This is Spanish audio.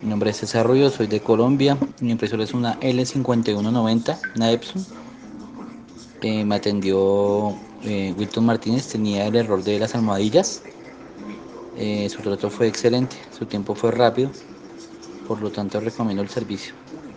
Mi nombre es César Rubio, soy de Colombia. Mi impresora es una L5190, una Epson. Eh, me atendió eh, Wilton Martínez, tenía el error de las almohadillas. Eh, su trato fue excelente, su tiempo fue rápido, por lo tanto recomiendo el servicio.